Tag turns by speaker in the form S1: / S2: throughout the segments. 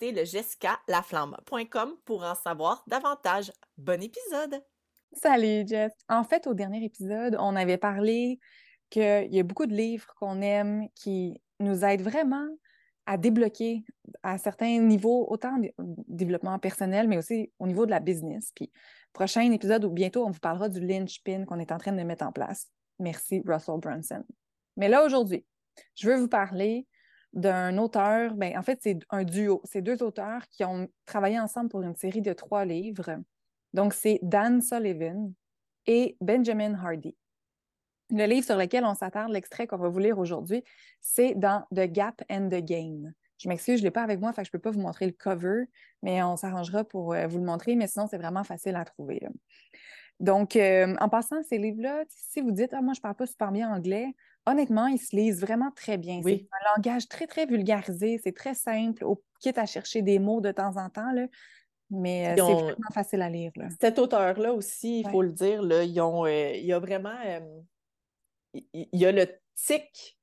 S1: le jessicalaflamme.com pour en savoir davantage. Bon épisode!
S2: Salut Jess! En fait, au dernier épisode, on avait parlé qu'il y a beaucoup de livres qu'on aime qui nous aident vraiment à débloquer à certains niveaux, autant de développement personnel, mais aussi au niveau de la business. Puis, prochain épisode ou bientôt, on vous parlera du linchpin qu'on est en train de mettre en place. Merci, Russell Brunson. Mais là, aujourd'hui, je veux vous parler d'un auteur, ben, en fait, c'est un duo. C'est deux auteurs qui ont travaillé ensemble pour une série de trois livres. Donc, c'est Dan Sullivan et Benjamin Hardy. Le livre sur lequel on s'attarde, l'extrait qu'on va vous lire aujourd'hui, c'est dans The Gap and the Gain. Je m'excuse, je ne l'ai pas avec moi, fait je ne peux pas vous montrer le cover, mais on s'arrangera pour euh, vous le montrer, mais sinon, c'est vraiment facile à trouver. Donc, euh, en passant ces livres-là, si vous dites, ah, moi, je ne parle pas super bien anglais, honnêtement, ils se lisent vraiment très bien. C'est un langage très, très vulgarisé, c'est très simple, au, quitte à chercher des mots de temps en temps, là, mais euh, c'est vraiment facile à lire.
S1: Cet auteur-là aussi, il faut le dire, là, ils ont, euh, il y a vraiment, il y a le tic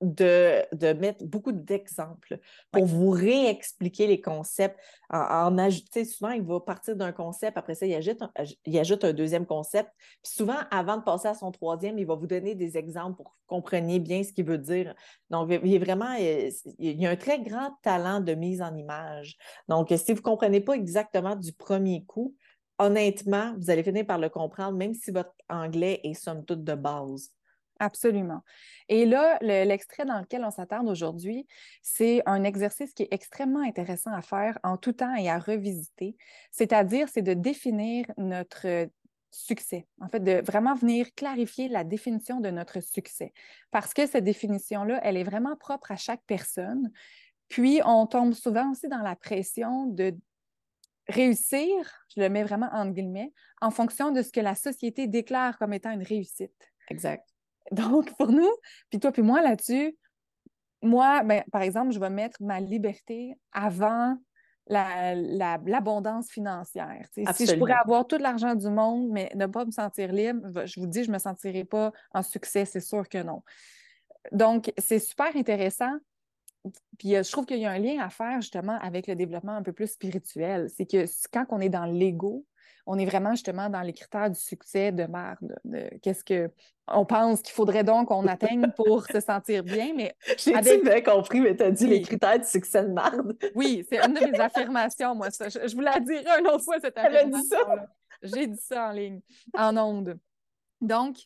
S1: de, de mettre beaucoup d'exemples pour vous réexpliquer les concepts. En, ajouter, souvent, il va partir d'un concept, après ça, il ajoute, un, il ajoute un deuxième concept. Puis souvent, avant de passer à son troisième, il va vous donner des exemples pour que vous compreniez bien ce qu'il veut dire. Donc, il est vraiment, euh, il y a un très grand talent de mise en image. Donc, si vous ne comprenez pas exactement du premier coup, honnêtement, vous allez finir par le comprendre, même si votre anglais est somme toute de base.
S2: Absolument. Et là, l'extrait dans lequel on s'attarde aujourd'hui, c'est un exercice qui est extrêmement intéressant à faire en tout temps et à revisiter. C'est-à-dire, c'est de définir notre succès. En fait, de vraiment venir clarifier la définition de notre succès. Parce que cette définition-là, elle est vraiment propre à chaque personne. Puis, on tombe souvent aussi dans la pression de réussir, je le mets vraiment en guillemets, en fonction de ce que la société déclare comme étant une réussite.
S1: Exact.
S2: Donc, pour nous, puis toi puis moi là-dessus, moi, ben, par exemple, je vais mettre ma liberté avant l'abondance financière. Si je pourrais avoir tout l'argent du monde, mais ne pas me sentir libre, je vous dis, je ne me sentirai pas en succès, c'est sûr que non. Donc, c'est super intéressant. Puis euh, je trouve qu'il y a un lien à faire justement avec le développement un peu plus spirituel. C'est que quand on est dans l'ego, on est vraiment justement dans les critères du succès de merde. De, qu'est-ce que on pense qu'il faudrait donc qu'on atteigne pour se sentir bien, mais
S1: j'ai avec... bien compris, mais tu as dit les critères du succès de merde.
S2: oui, c'est une de mes affirmations, moi. Ça. Je, vous la dirai une autre fois, cette affirmation. J'ai dit ça en ligne, en ondes. Donc,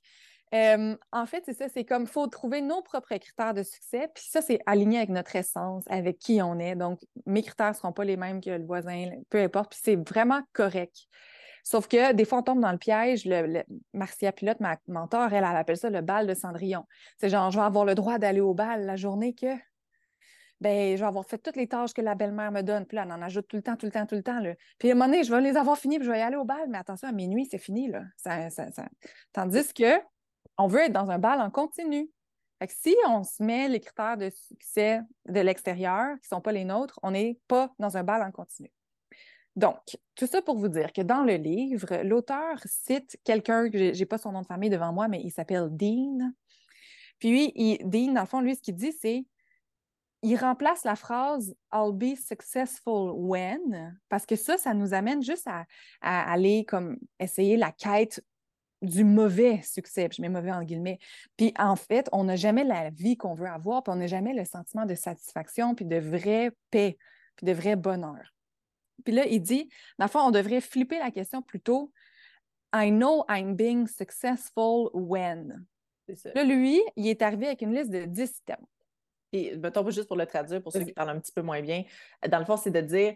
S2: euh, en fait, c'est ça, c'est comme, il faut trouver nos propres critères de succès, puis ça, c'est aligné avec notre essence, avec qui on est. Donc, mes critères ne seront pas les mêmes que le voisin, peu importe, puis c'est vraiment correct. Sauf que des fois, on tombe dans le piège. Le, Marcia Pilote, ma mentor, elle, elle, appelle ça le bal de Cendrillon. C'est genre, je vais avoir le droit d'aller au bal la journée que ben, je vais avoir fait toutes les tâches que la belle-mère me donne. Puis là, elle en ajoute tout le temps, tout le temps, tout le temps. Puis à un moment donné, je vais les avoir finis, puis je vais y aller au bal. Mais attention, à minuit, c'est fini. Là. Tandis que on veut être dans un bal en continu. Si on se met les critères de succès de l'extérieur, qui ne sont pas les nôtres, on n'est pas dans un bal en continu. Donc, tout ça pour vous dire que dans le livre, l'auteur cite quelqu'un, je n'ai pas son nom de famille devant moi, mais il s'appelle Dean. Puis, Dean, dans le fond, lui, ce qu'il dit, c'est il remplace la phrase I'll be successful when, parce que ça, ça nous amène juste à, aller comme essayer la quête du mauvais succès, puis je mets mauvais en guillemets. Puis en fait, on n'a jamais la vie qu'on veut avoir, puis on n'a jamais le sentiment de satisfaction, puis de vraie paix, puis de vrai bonheur. Puis là, il dit, dans le fond, on devrait flipper la question plutôt I know I'm being successful when? Là, lui, il est arrivé avec une liste de 10 items.
S1: Et mettons juste pour le traduire, pour ceux qui parlent un petit peu moins bien, dans le fond, c'est de dire,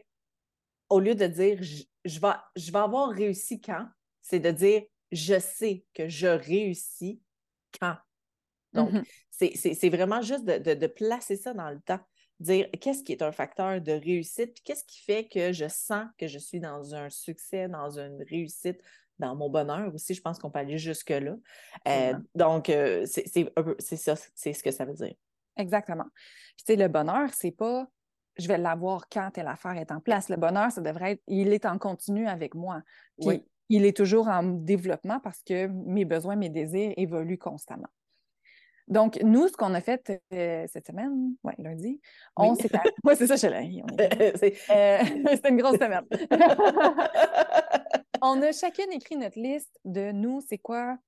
S1: au lieu de dire je, vais, je vais avoir réussi quand, c'est de dire je sais que je réussis quand. Donc, mm-hmm. c'est vraiment juste de, placer ça dans le temps. Dire qu'est-ce qui est un facteur de réussite, puis qu'est-ce qui fait que je sens que je suis dans un succès, dans une réussite, dans mon bonheur aussi. Je pense qu'on peut aller jusque-là. Euh, donc, euh, c'est ça, c'est ce que ça veut dire.
S2: Exactement. Puis, tu sais, le bonheur, c'est pas je vais l'avoir quand telle affaire est en place. Le bonheur, ça devrait être, il est en continu avec moi. Puis, il est toujours en développement parce que mes besoins, mes désirs évoluent constamment. Donc, nous, ce qu'on a fait euh, cette semaine, ouais, lundi, on s'est. Moi, c'est ça, je l'ai. C'était une grosse semaine. on a chacune écrit notre liste de nous, c'est quoi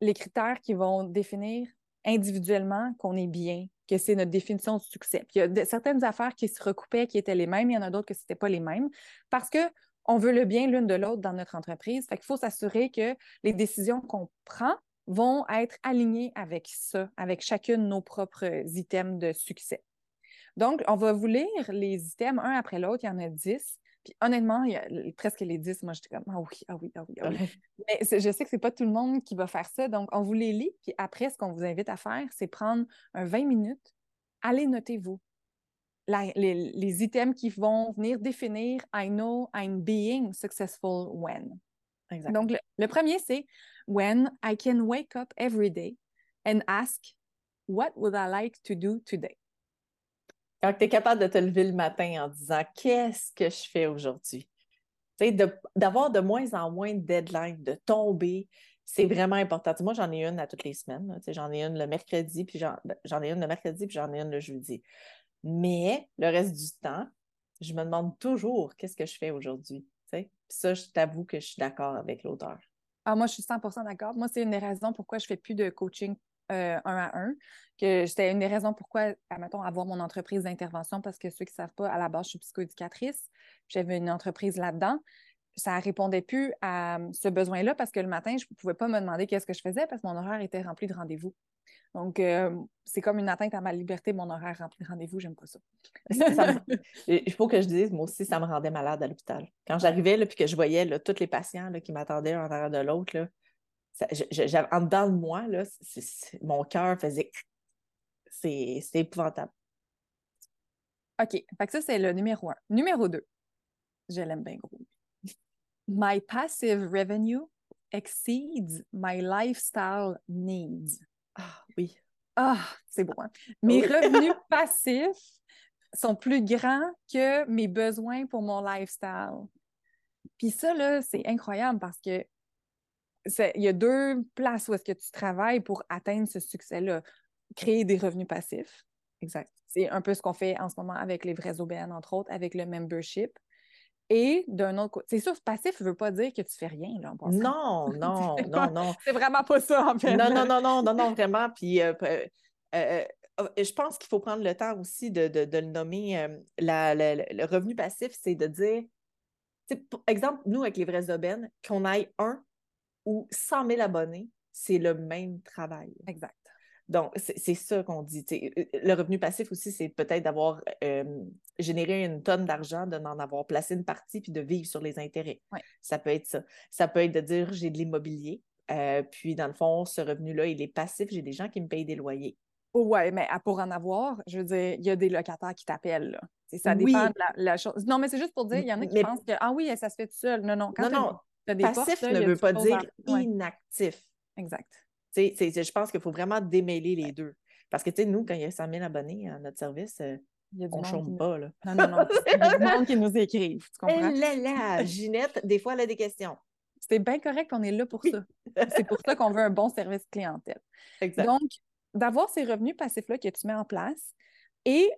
S2: les critères qui vont définir individuellement qu'on est bien, que c'est notre définition de succès. Puis il y a certaines affaires qui se recoupaient, qui étaient les mêmes, il y en a d'autres que ce n'était pas les mêmes, parce qu'on veut le bien l'une de l'autre dans notre entreprise. Fait qu'il faut s'assurer que les décisions qu'on prend vont être alignées avec ça, avec chacune de nos propres items de succès. Donc, on va vous lire les items un après l'autre, il y en a dix. Puis honnêtement, il y a presque les dix, moi j'étais comme Ah oui, ah oui, ah oui, ah oui. Mais je sais que ce n'est pas tout le monde qui va faire ça. Donc, on vous les lit, puis après, ce qu'on vous invite à faire, c'est prendre un 20 minutes, allez noter vous. Les, items qui vont venir définir I know I'm being successful when. Donc, le premier, c'est When I can wake up every day and ask, What would I like to do today?
S1: Quand tu es capable de te lever le matin en disant Qu'est-ce que je fais aujourd'hui? D'avoir de, moins en moins de deadlines, de tomber, c'est vraiment important. moi, j'en ai une à toutes les semaines. J'en ai une le mercredi, puis ben, j'en ai une le mercredi, puis j'en ai une le jeudi. Mais le reste du temps, je me demande toujours qu'est-ce que je fais aujourd'hui. Puis ça, je t'avoue que je suis d'accord avec l'auteur.
S2: Ah, moi, je suis 100% d'accord. Moi, c'est une des raisons pourquoi je ne fais plus de coaching euh, un à un. Que c'était une des raisons pourquoi, admettons, avoir mon entreprise d'intervention, parce que ceux qui ne savent pas, à la base, je suis psychoéducatrice. J'avais une entreprise là-dedans. Ça ne répondait plus à ce besoin-là parce que le matin, je ne pouvais pas me demander qu'est-ce que je faisais parce que mon horaire était rempli de rendez-vous. Donc, euh, c'est comme une atteinte à ma liberté, mon horaire rempli de rendez-vous, j'aime pas ça.
S1: Il faut que je dise, moi aussi, ça me rendait malade à l'hôpital. Quand j'arrivais, puis que je voyais là, tous les patients qui m'attendaient en arrière de l'autre, en dedans de moi, là, mon cœur faisait. C'est épouvantable.
S2: OK. Fait que ça, c'est le numéro un. Numéro deux. Je l'aime bien gros. My passive revenue exceeds my lifestyle needs.
S1: Ah oui.
S2: Ah, c'est bon. Hein. Mes revenus passifs sont plus grands que mes besoins pour mon lifestyle. Puis ça, là, c'est incroyable parce que il y a deux places où est-ce que tu travailles pour atteindre ce succès-là. Créer des revenus passifs.
S1: Exact.
S2: C'est un peu ce qu'on fait en ce moment avec les vrais OBN, entre autres, avec le membership. Et d'un autre côté, c'est sûr, passif ne veut pas dire que tu fais rien, là, en
S1: Non, non, non, non.
S2: C'est vraiment pas ça, en fait.
S1: Non, non, non, non, non, non, vraiment. Puis, euh, euh, euh, je pense qu'il faut prendre le temps aussi de, le nommer. le revenu passif, c'est de dire, exemple, nous, avec les vrais aubaines, qu'on aille un ou 100 000 abonnés, c'est le même travail.
S2: Exact.
S1: Donc, c'est ça qu'on dit. Euh, le revenu passif aussi, c'est peut-être d'avoir généré une tonne d'argent, de n'en avoir placé une partie, puis de vivre sur les intérêts. Ça peut être ça. Ça peut être de dire j'ai de l'immobilier, euh, puis dans le fond, ce revenu-là, il est passif. J'ai des gens qui me payent des loyers.
S2: Oui, mais pour en avoir, je veux dire, il y a des locataires qui t'appellent. Ça dépend de la, chose. Non, mais c'est juste pour dire, il y en a qui pensent que ah oui, ça se fait tout seul. Non, non.
S1: Quand non, Passif ne veut pas dire inactif.
S2: Exact.
S1: Je pense qu'il faut vraiment démêler les deux. Parce que, tu sais, nous, quand il y a 100 000 abonnés à notre service, euh, on ne chôme pas. Là.
S2: Non, non, non. Il y a du monde qui nous écrivent. Tu comprends?
S1: là, là, Ginette, des fois, elle a des questions.
S2: C'est bien correct qu'on est là pour ça. C'est pour ça qu'on veut un bon service clientèle. Exact. Donc, d'avoir ces revenus passifs-là que tu mets en place et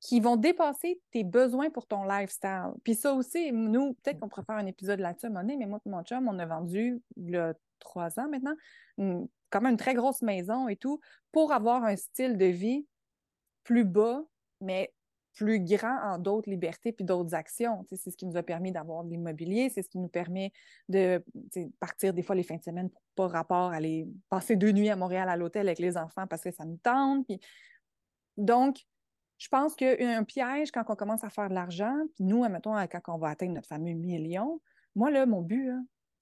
S2: qui vont dépasser tes besoins pour ton lifestyle. Puis ça aussi, nous, peut-être qu'on pourrait faire un épisode là-dessus à mais moi et mon chum, on a vendu il y a trois ans maintenant, quand même une très grosse maison et tout, pour avoir un style de vie plus bas, mais plus grand en d'autres libertés puis d'autres actions. C'est ce qui nous a permis d'avoir de l'immobilier, c'est ce qui nous permet de partir des fois les fins de semaine pour pas rapport à aller passer deux nuits à Montréal à l'hôtel avec les enfants parce que ça nous tente. Puis... Donc, je pense qu'un piège quand on commence à faire de l'argent, puis nous, admettons, quand on va atteindre notre fameux million, moi, là, mon but,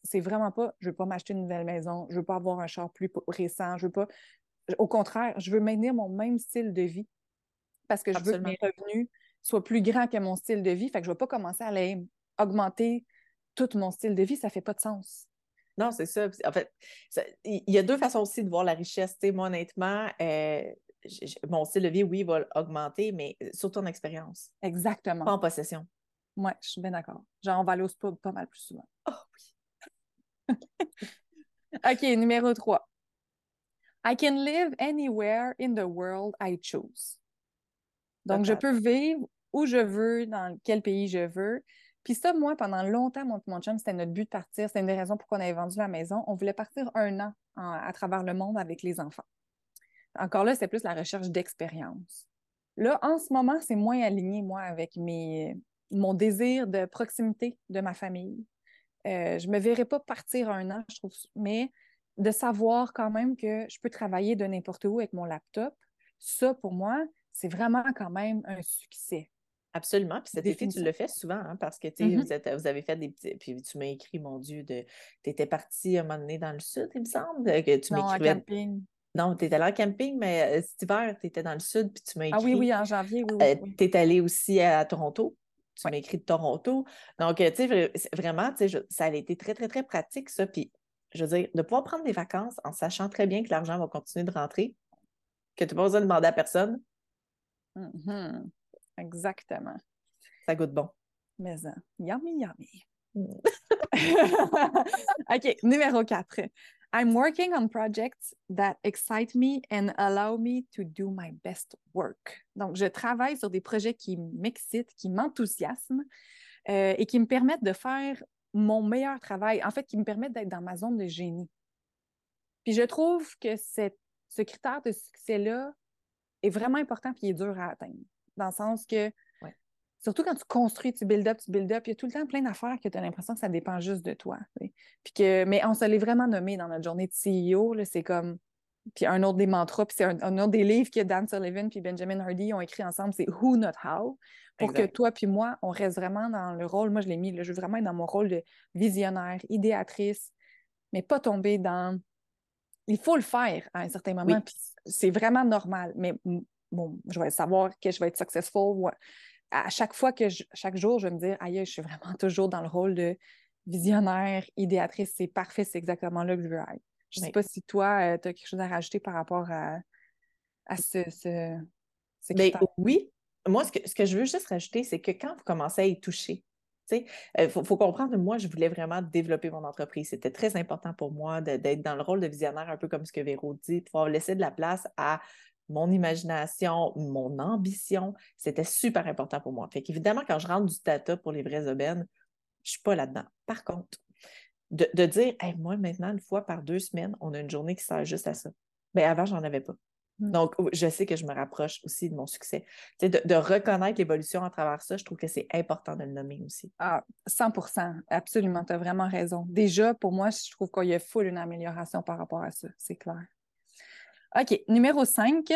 S2: c'est vraiment pas, je veux pas m'acheter une nouvelle maison, je veux pas avoir un char plus récent, je veux pas. Au contraire, je veux maintenir mon même style de vie parce que je veux que mes revenus soient plus grands que mon style de vie. Fait que je ne vais pas commencer à aller augmenter tout mon style de vie. Ça ne fait pas de sens.
S1: Non, c'est ça. En fait, il y a deux façons aussi de voir la richesse. moi, honnêtement, euh, mon style de vie, oui, va augmenter, mais surtout en expérience.
S2: Exactement.
S1: Pas en possession.
S2: Oui, je suis bien d'accord. Genre, on va aller au spa pas mal plus souvent.
S1: Oh
S2: oui. OK, numéro 3. I can live anywhere in the world I choose. Donc, je peux vivre où je veux, dans quel pays je veux. Puis ça, moi, pendant longtemps, mon, mon chum, c'était notre but de partir. C'était une des raisons pourquoi on avait vendu la maison. On voulait partir un an à travers le monde avec les enfants. Encore là, c'est plus la recherche d'expérience. Là, en ce moment, c'est moins aligné, moi, avec mes, mon désir de proximité de ma famille. Euh, je ne me verrais pas partir un an, je trouve, mais de savoir quand même que je peux travailler de n'importe où avec mon laptop, ça, pour moi, c'est vraiment quand même un succès.
S1: Absolument. Puis cet été, tu le fais souvent, hein, parce que mm-hmm. vous, avez fait des petits. Puis tu m'as écrit, mon Dieu, de tu étais parti un moment donné dans le sud, il me semble. Que tu
S2: camping.
S1: Non, tu étais allé en camping, mais euh, cet hiver, tu étais dans le sud, puis tu m'as écrit.
S2: Ah oui, oui, en janvier, oui. Euh,
S1: tu es allé aussi à Toronto. Tu m'as écrit de Toronto. Donc, tu sais, vraiment, tu sais, ça a été très, très, très pratique, ça. Puis, je veux dire, de pouvoir prendre des vacances en sachant très bien que l'argent va continuer de rentrer, que tu n'as pas besoin de demander à personne,
S2: Mm-hmm. Exactement.
S1: Ça goûte bon.
S2: Mais ça, yummy, yummy. Mm. OK, numéro 4. I'm working on projects that excite me and allow me to do my best work. Donc, je travaille sur des projets qui m'excitent, qui m'enthousiasment euh, et qui me permettent de faire mon meilleur travail. En fait, qui me permettent d'être dans ma zone de génie. Puis je trouve que ce critère de succès-là est vraiment important puis il est dur à atteindre. Dans le sens que, surtout quand tu construis, tu build up, tu build up, il y a tout le temps plein d'affaires que tu as l'impression que ça dépend juste de toi. Puis que, mais on se l'est vraiment nommé dans notre journée de CEO. C'est comme. Puis un autre des mantras, puis c'est un, autre des livres que Dan Sullivan puis Benjamin Hardy ont écrit ensemble, c'est Who Not How? Pour que toi puis moi, on reste vraiment dans le rôle. Moi, je l'ai mis, je veux vraiment être dans mon rôle de visionnaire, idéatrice, mais pas tomber dans il faut le faire à un certain moment. C'est vraiment normal. Mais bon, je vais savoir que je vais être successful. À chaque fois que chaque jour, je vais me dire, aïe, je suis vraiment toujours dans le rôle de visionnaire, idéatrice. C'est parfait, c'est exactement là que je veux être. Je ne sais pas si toi, euh, tu as quelque chose à rajouter par rapport à, à ce, ce,
S1: ben, oui. Moi, ce que, ce que je veux juste rajouter, c'est que quand vous commencez à y toucher, il euh, faut, comprendre que moi, je voulais vraiment développer mon entreprise. C'était très important pour moi d'être dans le rôle de visionnaire, un peu comme ce que Véro dit, pouvoir laisser de la place à mon imagination, mon ambition. C'était super important pour moi. Fait qu'évidemment, quand je rentre du data pour les vraies aubaines, je ne suis pas là-dedans. Par contre, de, dire, moi, maintenant, une fois par deux semaines, on a une journée qui sert juste à ça. Mais ben, avant, je n'en avais pas. Mmh. Donc, je sais que je me rapproche aussi de mon succès. De, de, reconnaître l'évolution à travers ça, je trouve que c'est important de le nommer aussi.
S2: Ah, 100% absolument, tu as vraiment raison. Déjà, pour moi, je trouve qu'il y a full une amélioration par rapport à ça, c'est clair. OK, numéro 5.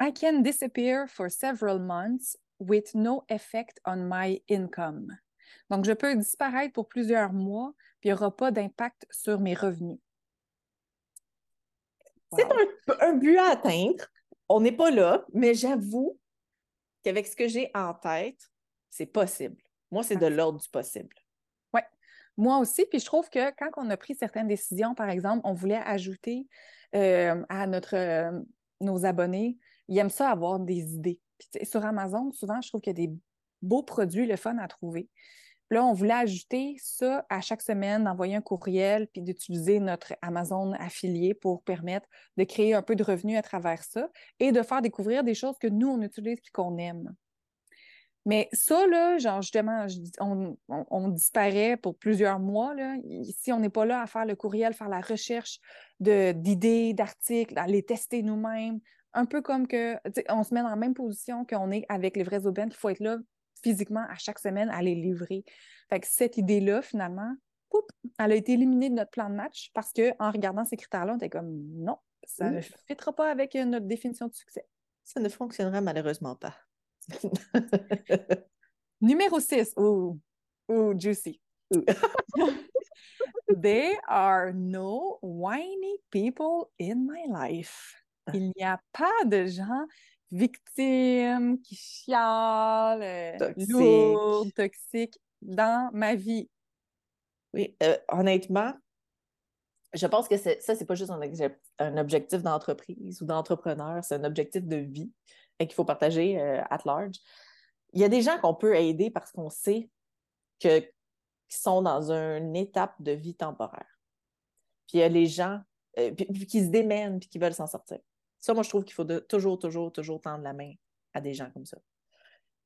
S2: I can disappear for several months with no effect on my income. Donc, je peux disparaître pour plusieurs mois, puis il n'y aura pas d'impact sur mes revenus.
S1: C'est un, but à atteindre. On n'est pas là, mais j'avoue qu'avec ce que j'ai en tête, c'est possible. Moi, c'est de l'ordre du possible.
S2: Moi aussi. Puis je trouve que quand on a pris certaines décisions, par exemple, on voulait ajouter euh, à euh, nos abonnés, ils aiment ça avoir des idées. Puis, sur Amazon, souvent, je trouve qu'il y a des beaux produits, le fun à trouver. Là, on voulait ajouter ça à chaque semaine, d'envoyer un courriel, puis d'utiliser notre Amazon affilié pour permettre de créer un peu de revenus à travers ça et de faire découvrir des choses que nous, on utilise et qu'on aime. Mais ça, là, genre, justement, on, disparaît pour plusieurs mois. Là. Si on n'est pas là à faire le courriel, faire la recherche d'idées, d'articles, à les tester nous-mêmes, un peu comme que, on se met dans la même position qu'on est avec les vrais aubaines, qu'il faut être là physiquement à chaque semaine à les livrer. Fait que cette idée-là, finalement, elle a été éliminée de notre plan de match parce qu'en regardant ces critères-là, on était comme non, ça ne fitera pas avec euh, notre définition de succès.
S1: Ça ne fonctionnera malheureusement pas.
S2: Numéro 6. Ouh, ouh, juicy. There are no whiny people in my life. Il n'y a pas de gens victimes qui chialent, toxiques. lourdes, toxiques dans ma vie.
S1: Oui, euh, honnêtement, je pense que ça, c'est pas juste un, un objectif d'entreprise ou d'entrepreneur, c'est un objectif de vie qu'il faut partager euh, at large. Il y a des gens qu'on peut aider parce qu'on sait qu'ils sont dans une étape de vie temporaire. Puis il y a les gens qui se démènent puis qui veulent s'en sortir. Ça, moi, je trouve qu'il faut toujours, toujours, toujours tendre la main à des gens comme ça.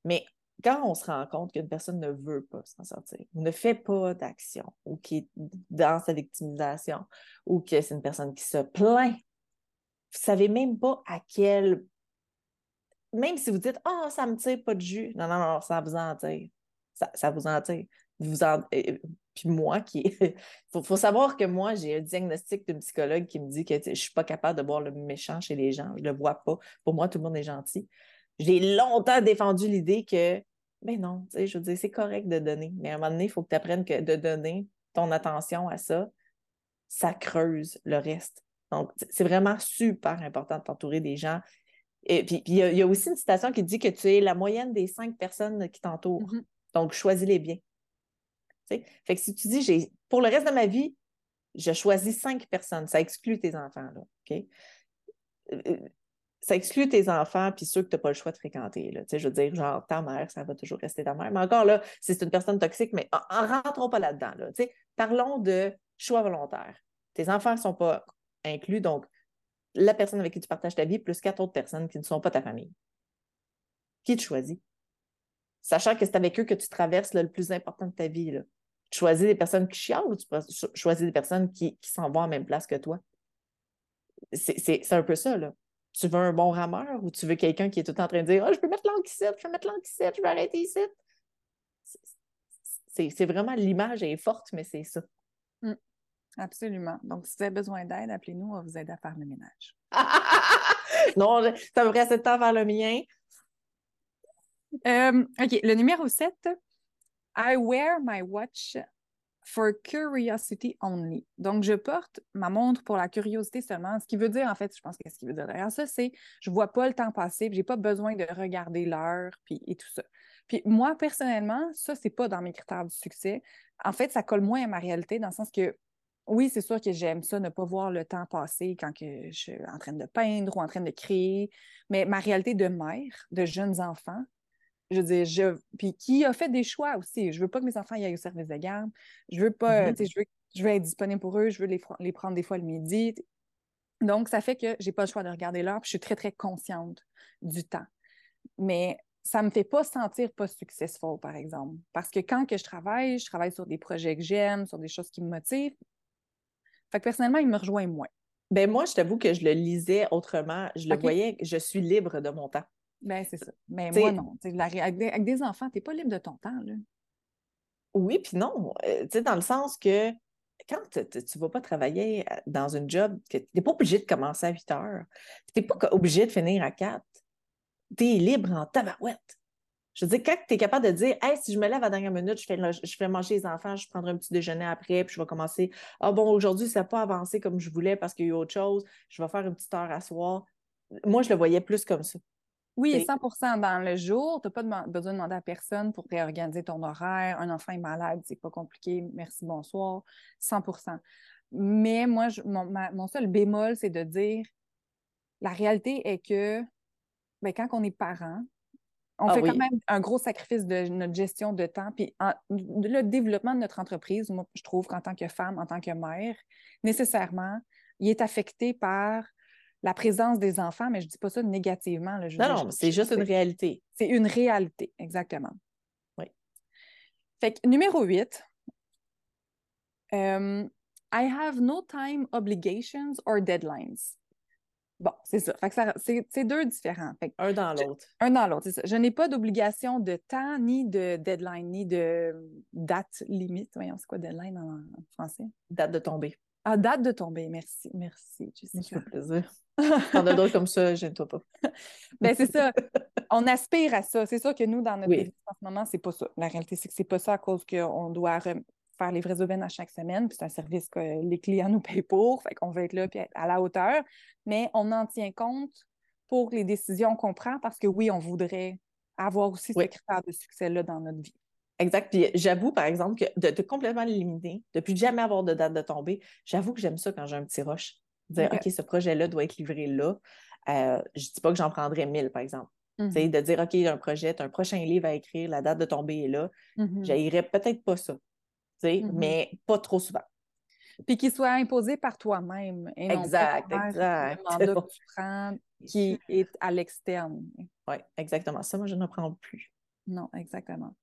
S1: Mais quand on se rend compte qu'une personne ne veut pas s'en sortir, ne fait pas d'action, ou qui est dans sa victimisation, ou que c'est une personne qui se plaint, vous ne savez même pas à quel. Même si vous dites Ah, oh, ça me tire pas de jus. Non, non, non, ça vous en tire. Ça, ça vous en tire. Vous en... Puis moi, qui. Il faut, savoir que moi, j'ai un diagnostic d'une psychologue qui me dit que je ne suis pas capable de voir le méchant chez les gens. Je ne le vois pas. Pour moi, tout le monde est gentil. J'ai longtemps défendu l'idée que, ben non, je veux dire, c'est correct de donner. Mais à un moment donné, il faut que tu apprennes que de donner ton attention à ça, ça creuse le reste. Donc, c'est vraiment super important de t'entourer des gens. Et puis, il y, a aussi une citation qui dit que tu es la moyenne des cinq personnes qui t'entourent. Mm-hmm. Donc, choisis-les bien. Fait que si tu dis, j'ai pour le reste de ma vie, je choisis cinq personnes, ça exclut tes enfants, là, OK? Euh, euh, ça exclut tes enfants puis ceux que tu n'as pas le choix de fréquenter. Là. Je veux dire, genre, ta mère, ça va toujours rester ta mère. Mais encore là, c'est une personne toxique, mais en, rentrons pas là-dedans. Là, parlons de choix volontaire. Tes enfants ne sont pas inclus, donc la personne avec qui tu partages ta vie, plus quatre autres personnes qui ne sont pas ta famille. Qui tu choisis? Sachant que c'est avec eux que tu traverses le plus important de ta vie. Là tu choisis des personnes qui chialent ou tu choisis des personnes qui, s'en vont à même place que toi? C'est un peu ça, là. Tu veux un bon rameur ou tu veux quelqu'un qui est tout en train de dire oh, je peux mettre ici, je peux mettre ici, je vais arrêter ici. C'est vraiment l'image est forte, mais c'est ça.
S2: Mmh. Absolument. Donc, si vous avez besoin d'aide, appelez-nous, on va vous aider à faire le ménage.
S1: non, ça me reste de temps faire le mien.
S2: Euh, OK, le numéro 7, I wear my watch for curiosity only. Donc, je porte ma montre pour la curiosité seulement. Ce qui veut dire, en fait, je pense que ce qui veut dire derrière ça, c'est je vois pas le temps passer, j'ai pas besoin de regarder l'heure, puis et tout ça. Puis moi, personnellement, ça, c'est pas dans mes critères du succès. En fait, ça colle moins à ma réalité dans le sens que oui, c'est sûr que j'aime ça, ne pas voir le temps passer quand que je suis en train de peindre ou en train de créer. Mais ma réalité de mère, de jeunes enfants, je veux dire, je... puis qui a fait des choix aussi. Je veux pas que mes enfants aillent au service de garde. Je veux pas, mm-hmm. je veux, je veux être disponible pour eux. Je veux les, les prendre des fois le midi. Donc, ça fait que j'ai pas le choix de regarder l'heure. Je suis très, très consciente du temps. Mais ça me fait pas sentir pas successful, par exemple. Parce que quand que je travaille, je travaille sur des projets que j'aime, sur des choses qui me motivent. Fait que personnellement, il me rejoint moins.
S1: Ben moi, je t'avoue que je le lisais autrement. Je le voyais, je suis libre de mon temps.
S2: Ben, c'est ça. Mais moi, non. avec, des, enfants, tu n'es pas libre de ton temps. Là.
S1: Oui, puis non. Euh, tu sais, dans le sens que quand tu ne vas pas travailler euh, dans une job, tu n'es pas obligé de commencer à 8 heures. Tu n'es pas obligé de finir à 4. Tu es libre en tabarouette. Je veux dire, quand tu es capable de dire, hey, si je me lève à la dernière minute, je fais, je fais manger les enfants, je prendrai un petit déjeuner après, puis je vais commencer. Ah bon, aujourd'hui, ça n'a pas avancé comme je voulais parce qu'il y a eu autre chose. Je vais faire une petite heure à soir. Moi, je le voyais plus comme ça.
S2: Oui, 100% dans le jour. Tu n'as pas besoin de demander à personne pour réorganiser ton horaire. Un enfant est malade, c'est pas compliqué. Merci, bonsoir. 100% Mais moi, mon, seul bémol, c'est de dire la réalité est que ben, quand on est parent, on ah fait quand même un gros sacrifice de notre gestion de temps. Puis le développement de notre entreprise, moi, je trouve qu'en tant que femme, en tant que mère, nécessairement, il est affecté par la présence des enfants, mais je ne dis pas ça négativement. Là,
S1: non, non, c'est juste une réalité.
S2: C'est une réalité, exactement.
S1: Oui.
S2: Fait que numéro 8, um, I have no time obligations or deadlines. Bon, c'est ça. Fait que c'est deux différents.
S1: un dans l'autre.
S2: Un dans l'autre, c'est ça. Je n'ai pas d'obligation de temps, ni de deadline, ni de date limite. Voyons, c'est quoi deadline en, français?
S1: Date de tomber.
S2: Ah, date de tomber. Merci. Merci,
S1: Ça fait plaisir. T'en as d'autres comme ça, gêne-toi pas.
S2: ben, c'est ça. On aspire à ça. C'est sûr que nous, dans notre oui. en ce moment, c'est pas ça. La réalité, c'est que c'est pas ça à cause qu'on doit faire les vrais aubaines à chaque semaine. Puis c'est un service que les clients nous payent pour. Fait qu'on va être là puis être à la hauteur. Mais on en tient compte pour les décisions qu'on prend parce que oui, on voudrait avoir aussi ces critères de succès-là dans notre vie.
S1: Exact. Puis j'avoue, par exemple, que de, complètement l'éliminer, de plus jamais avoir de date de tombée, j'avoue que j'aime ça quand j'ai un petit rush. Dire, OK, ce projet-là doit être livré là. Euh, je ne dis pas que j'en prendrais mille, par exemple. Mm-hmm. De dire, OK, il y a un projet, as un prochain livre à écrire, la date de tombée est là. Mm peut-être pas ça. Mm-hmm. mais pas trop souvent.
S2: Puis qu'il soit imposé par toi-même.
S1: exact, exact.
S2: Le mandat que tu prends qui est à l'externe.
S1: Oui, exactement. Ça, moi, je ne prends plus.
S2: Non, exactement.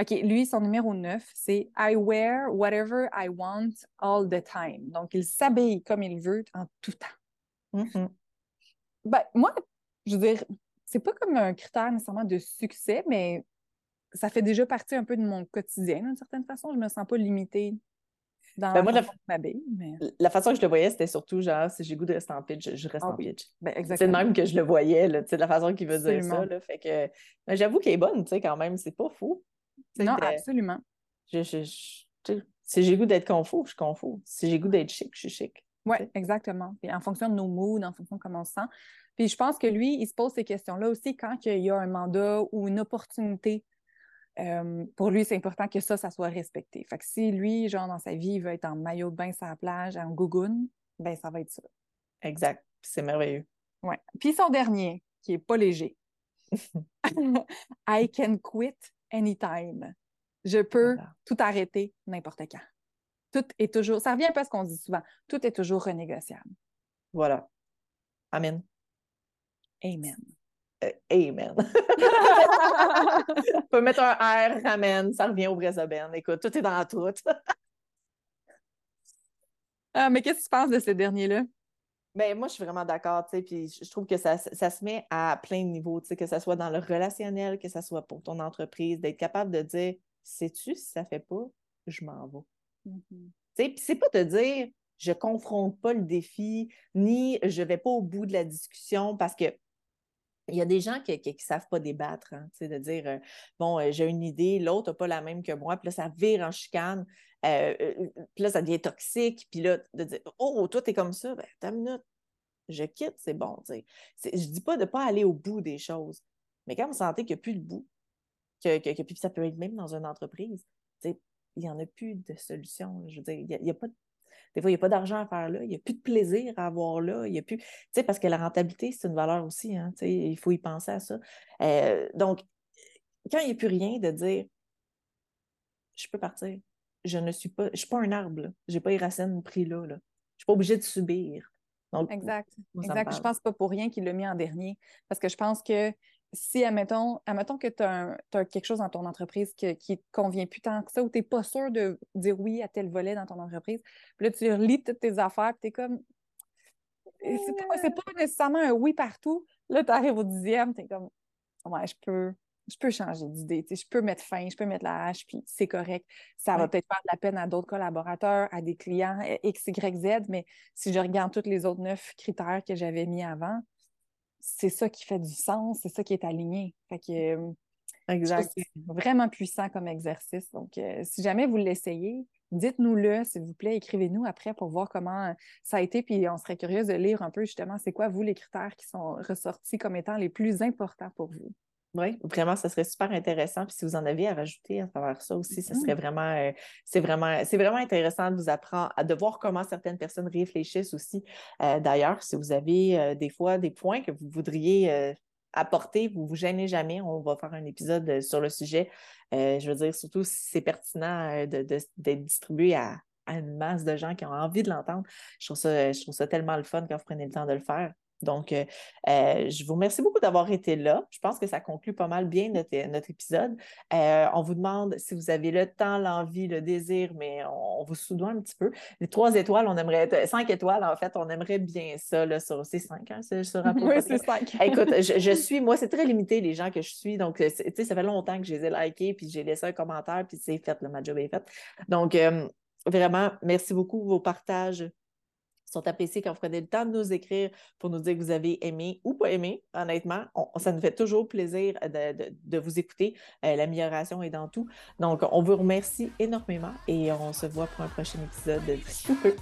S2: OK, lui, son numéro 9, c'est I wear whatever I want all the time. Donc, il s'habille comme il veut en tout temps.
S1: Mm-hmm.
S2: Ben, moi, je veux dire, c'est pas comme un critère nécessairement de succès, mais ça fait déjà partie un peu de mon quotidien, d'une certaine façon. Je me sens pas limitée dans ben moi, la, mais...
S1: la façon que je le voyais, c'était surtout genre, si j'ai goût de rester en pitch, je reste
S2: ah
S1: en pitch.
S2: Ben,
S1: c'est le même que je le voyais, là, de la façon qu'il veut dire ça. Là, fait que ben, j'avoue qu'elle est bonne, tu sais, quand même, c'est pas fou.
S2: non, absolument.
S1: Je, je, si j'ai goût d'être confus, je suis confus. Si j'ai goût d'être chic, je suis chic.
S2: Oui, exactement. Puis en fonction de nos moods, en fonction de comment on se sent. Puis je pense que lui, il se pose ces questions-là aussi quand il y a un mandat ou une opportunité euh, pour lui, c'est important que ça, ça soit respecté. Fait que si lui, genre, dans sa vie, il veut être en maillot de bain sur la plage, en gougoune, ben ça va être ça.
S1: Exact. C'est merveilleux.
S2: Ouais. Puis son dernier, qui est pas léger. I can quit anytime. Je peux tout arrêter n'importe quand. Tout est toujours, ça revient un peu à ce qu'on dit souvent, tout est toujours renégociable.
S1: Voilà. Amen.
S2: Amen.
S1: Euh, amen. On peut mettre un R, amen, ça revient au Brésobène. Écoute, tout est dans tout.
S2: ah, mais qu'est-ce que tu penses de ces derniers-là?
S1: Ben, moi, je suis vraiment d'accord, tu sais, puis je trouve que ça, se met à plein de niveaux, tu sais, que ce soit dans le relationnel, que ce soit pour ton entreprise, d'être capable de dire, sais-tu, si ça fait pas, je m'en vais.
S2: Mm-hmm.
S1: Tu sais, puis c'est pas de dire, je confronte pas le défi, ni je vais pas au bout de la discussion parce que il y a des gens qui ne savent pas débattre, hein, de dire euh, bon, euh, j'ai une idée, l'autre n'a pas la même que moi, puis là, ça vire en chicane, euh, puis là, ça devient toxique, puis là, de dire oh, toi, t'es comme ça, ben, t'as une minute, je quitte, c'est bon. Je ne dis pas de ne pas aller au bout des choses, mais quand vous sentez qu'il n'y a plus de bout, que, que, puis ça peut être même dans une entreprise, il n'y en a plus de solution. Je veux dire, il n'y a, a, pas de des fois, il n'y a pas d'argent à faire là, il n'y a plus de plaisir à avoir là, il y a plus. Tu sais, parce que la rentabilité, c'est une valeur aussi, hein, tu sais, il faut y penser à ça. Euh, donc, quand il n'y a plus rien de dire je peux partir, je ne suis pas, je suis pas un arbre, je n'ai pas les racines pris là, là. Je ne suis pas obligée de subir. Donc,
S2: exact. exact. Je pense pas pour rien qu'il l'a mis en dernier. Parce que je pense que si, admettons, admettons que tu as, quelque chose dans ton entreprise qui ne te convient plus tant que ça, ou tu n'es pas sûr de dire oui à tel volet dans ton entreprise, puis là, tu relis toutes tes affaires, puis tu es comme. C'est pas, pas nécessairement un oui partout. Là, tu arrives au dixième, tu es comme. Ouais, je peux, je peux changer d'idée, je peux mettre fin, je peux mettre la hache, puis c'est correct. Ça va peut-être faire de la peine à d'autres collaborateurs, à des clients X, Y, Z, mais si je regarde tous les autres neuf critères que j'avais mis avant, c'est ça qui fait du sens, c'est ça qui est aligné. Fait que, euh,
S1: exact.
S2: C'est vraiment puissant comme exercice. Donc, euh, si jamais vous l'essayez, dites-nous-le, s'il vous plaît, écrivez-nous après pour voir comment ça a été, puis on serait curieuse de lire un peu justement, c'est quoi, vous, les critères qui sont ressortis comme étant les plus importants pour vous.
S1: Oui, vraiment, ça serait super intéressant. Puis si vous en avez à rajouter à travers ça aussi, ça serait mm-hmm. vraiment, euh, c'est vraiment, c'est vraiment intéressant de vous apprendre, de voir comment certaines personnes réfléchissent aussi. Euh, d'ailleurs, si vous avez euh, des fois des points que vous voudriez apporter, vous ne vous gênez jamais. On va faire un épisode sur le sujet. je veux dire, surtout si c'est pertinent d'être distribué à, à, une masse de gens qui ont envie de l'entendre. Je trouve ça, je trouve ça tellement le fun quand vous prenez le temps de le faire. Donc, euh, euh, je vous remercie beaucoup d'avoir été là. Je pense que ça conclut pas mal bien notre, notre épisode. Euh, on vous demande si vous avez le temps, l'envie, le désir, mais on, vous soudoie un petit peu. Les trois étoiles, on aimerait être cinq étoiles, en fait, on aimerait bien ça là, sur ces cinq, hein,
S2: sur Oui, c'est cinq.
S1: Écoute, je, suis, moi, c'est très limité les gens que je suis. Donc, tu sais, ça fait longtemps que je les ai likés, puis j'ai laissé un commentaire, puis c'est fait, le ma job est fait. Donc, vraiment, merci beaucoup vos partages sont appréciés quand vous prenez le temps de nous écrire pour nous dire que vous avez aimé ou pas aimé, honnêtement. ça nous fait toujours plaisir de, vous écouter. Euh, l'amélioration est dans tout. Donc, on vous remercie énormément et on se voit pour un prochain épisode de peu.